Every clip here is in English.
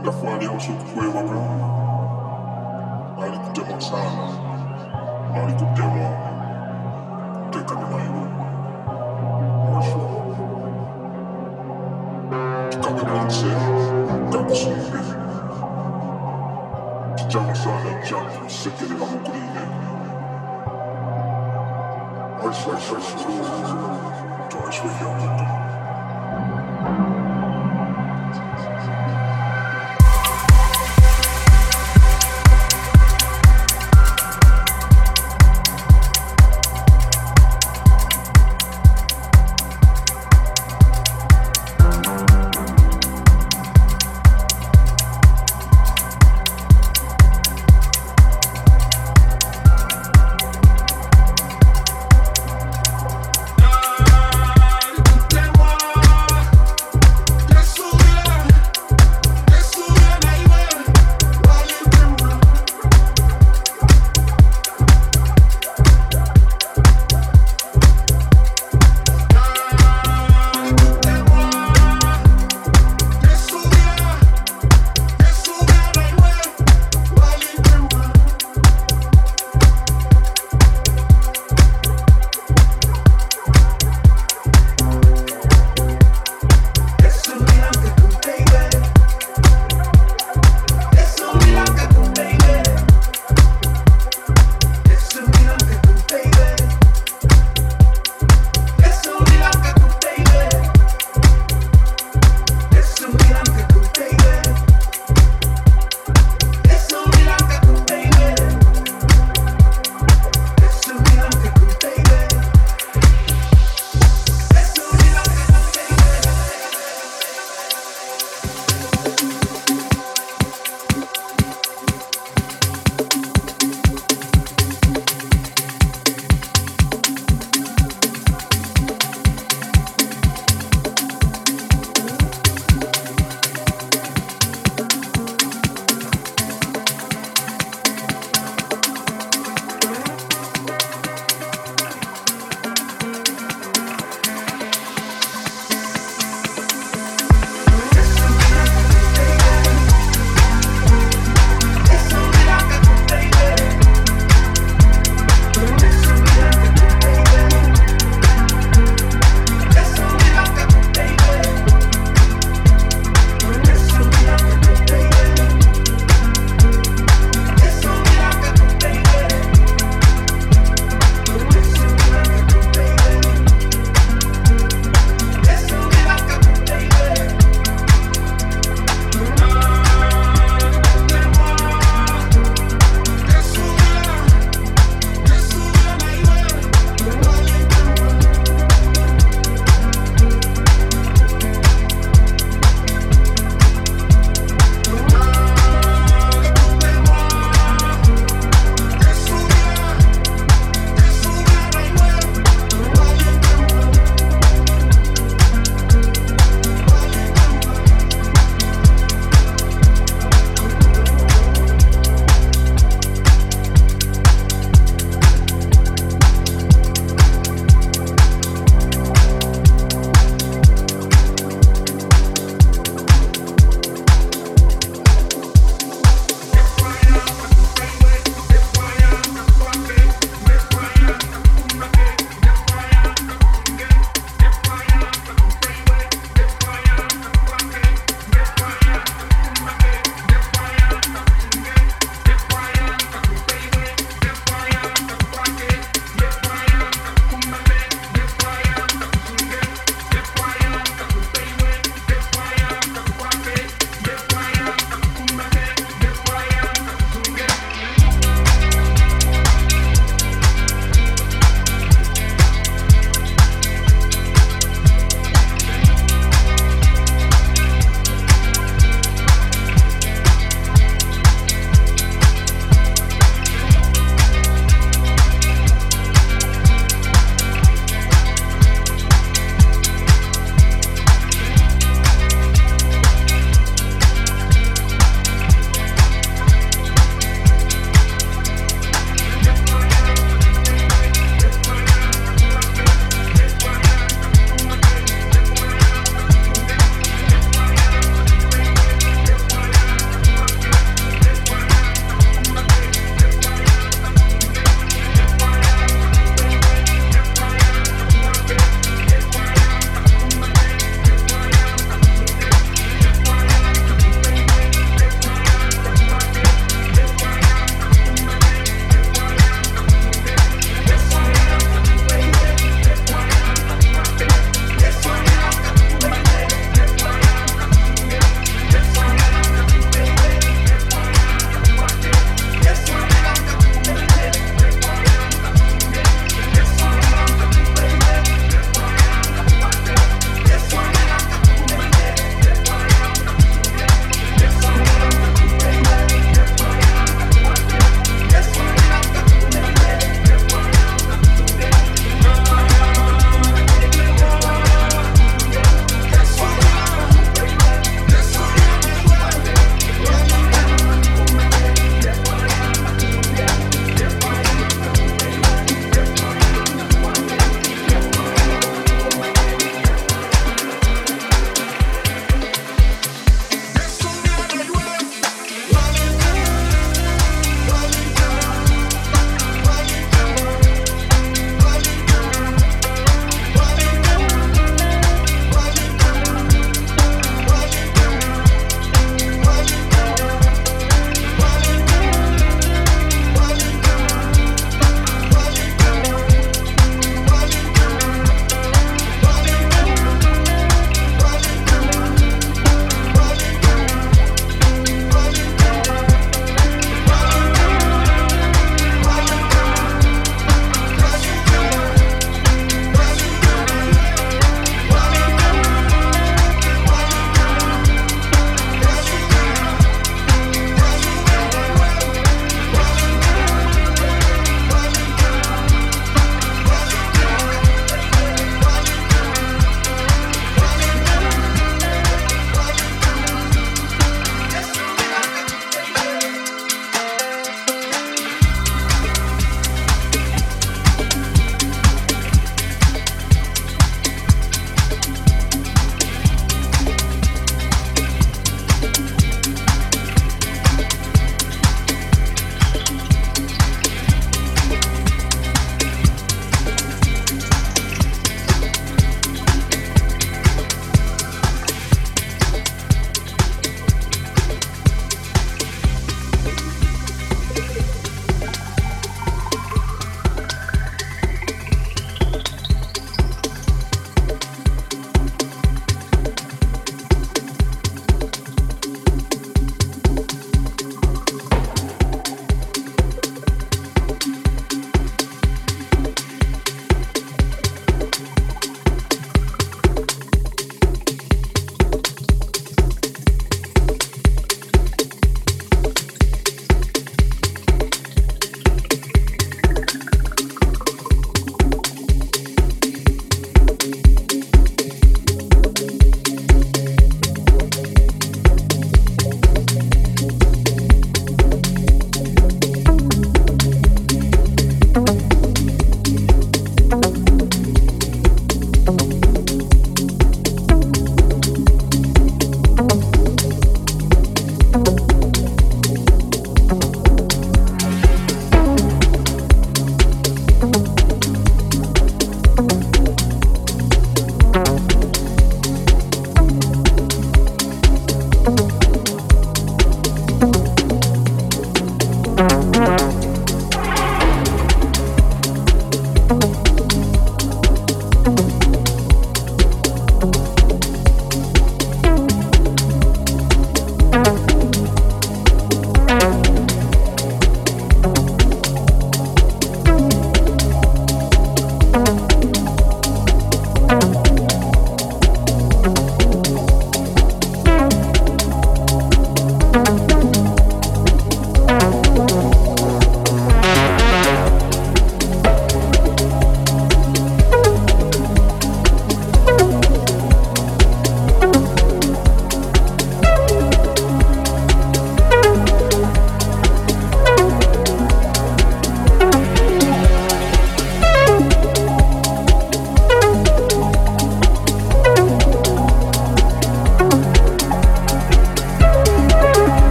Ndafualia usiku wabra Alikutema sana. Alikutema. Teka ni maibu Washu Kakamanse Kakusumbi Kijama sana jamu Sekele wa mukuline Washu Washu Washu Washu Washu Washu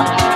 Bye.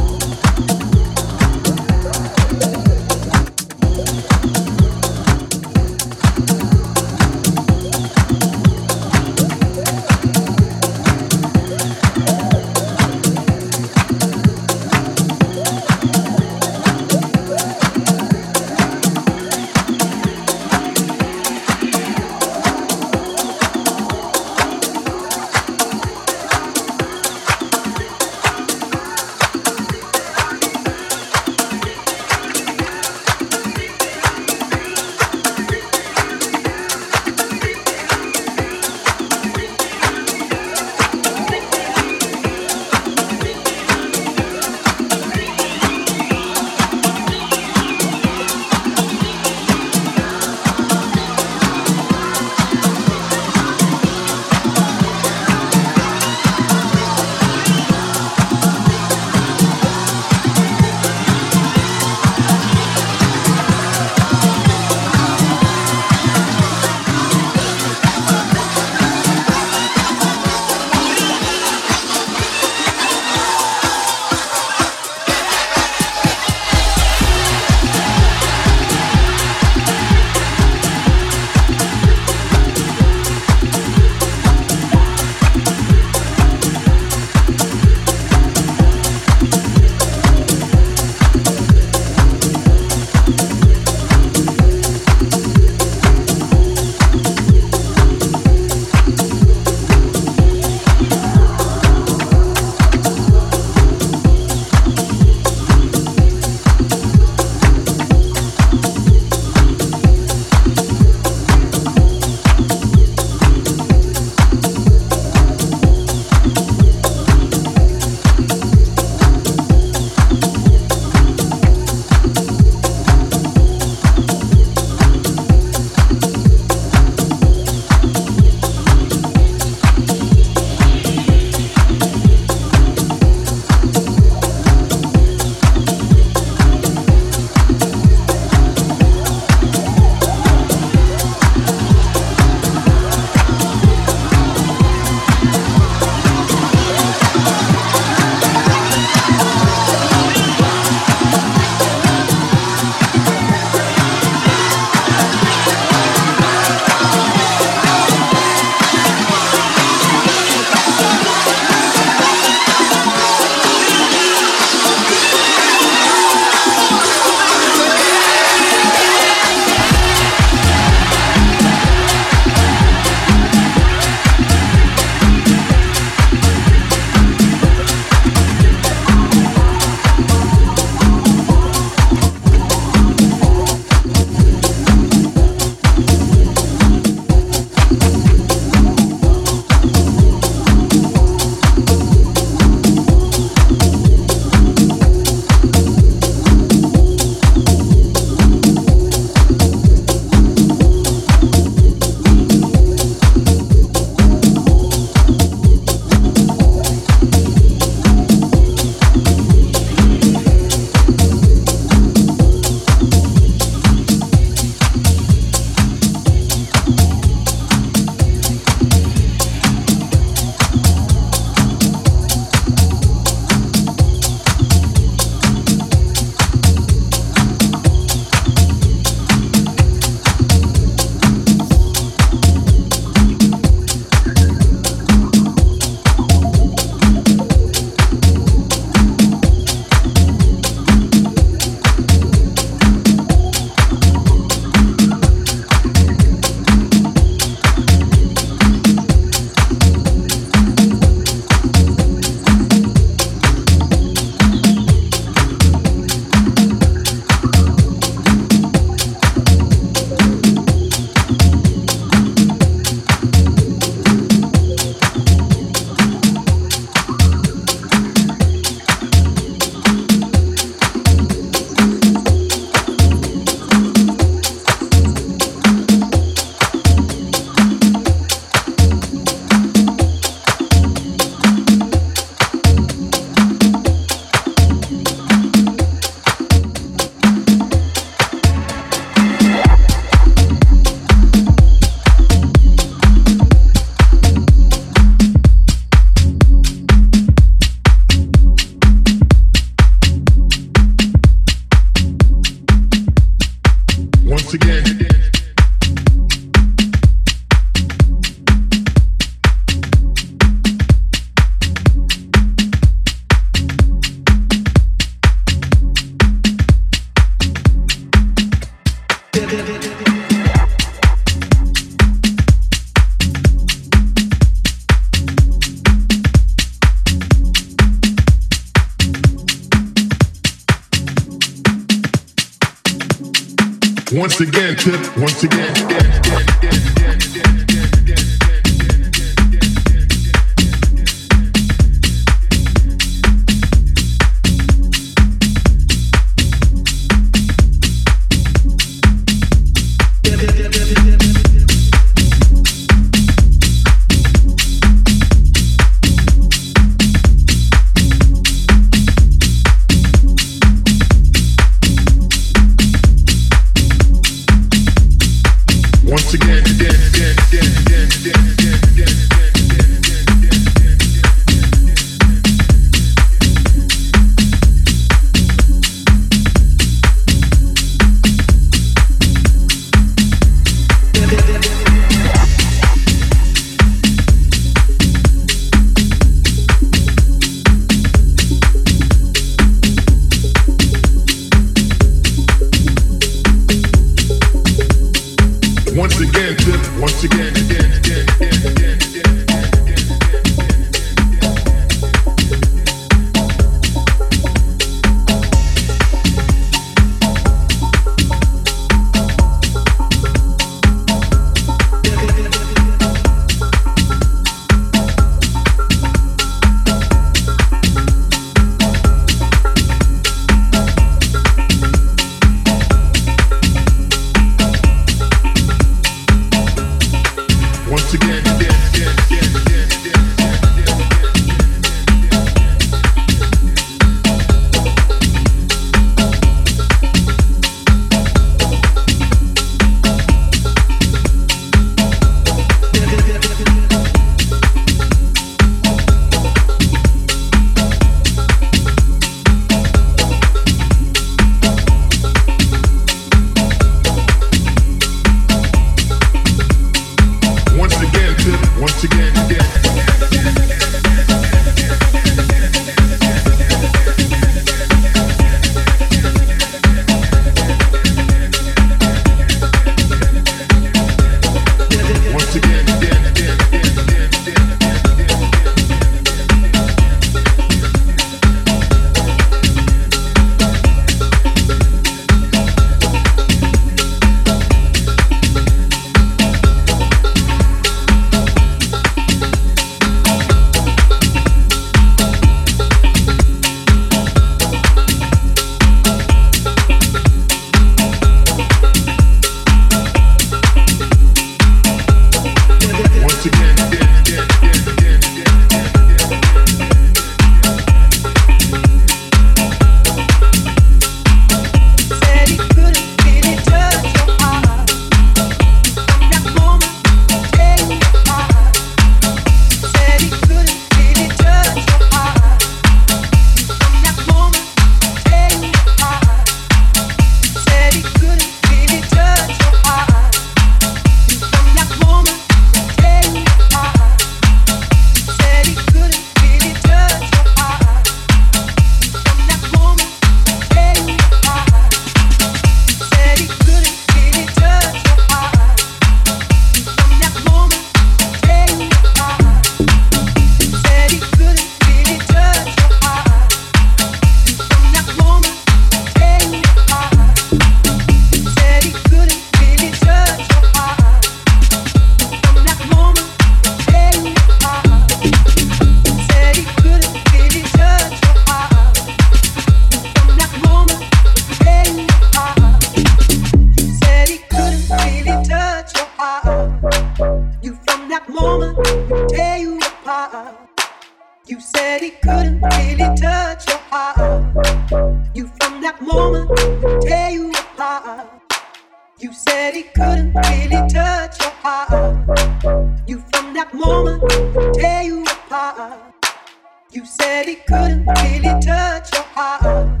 You said he couldn't really touch your heart.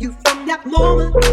you apart.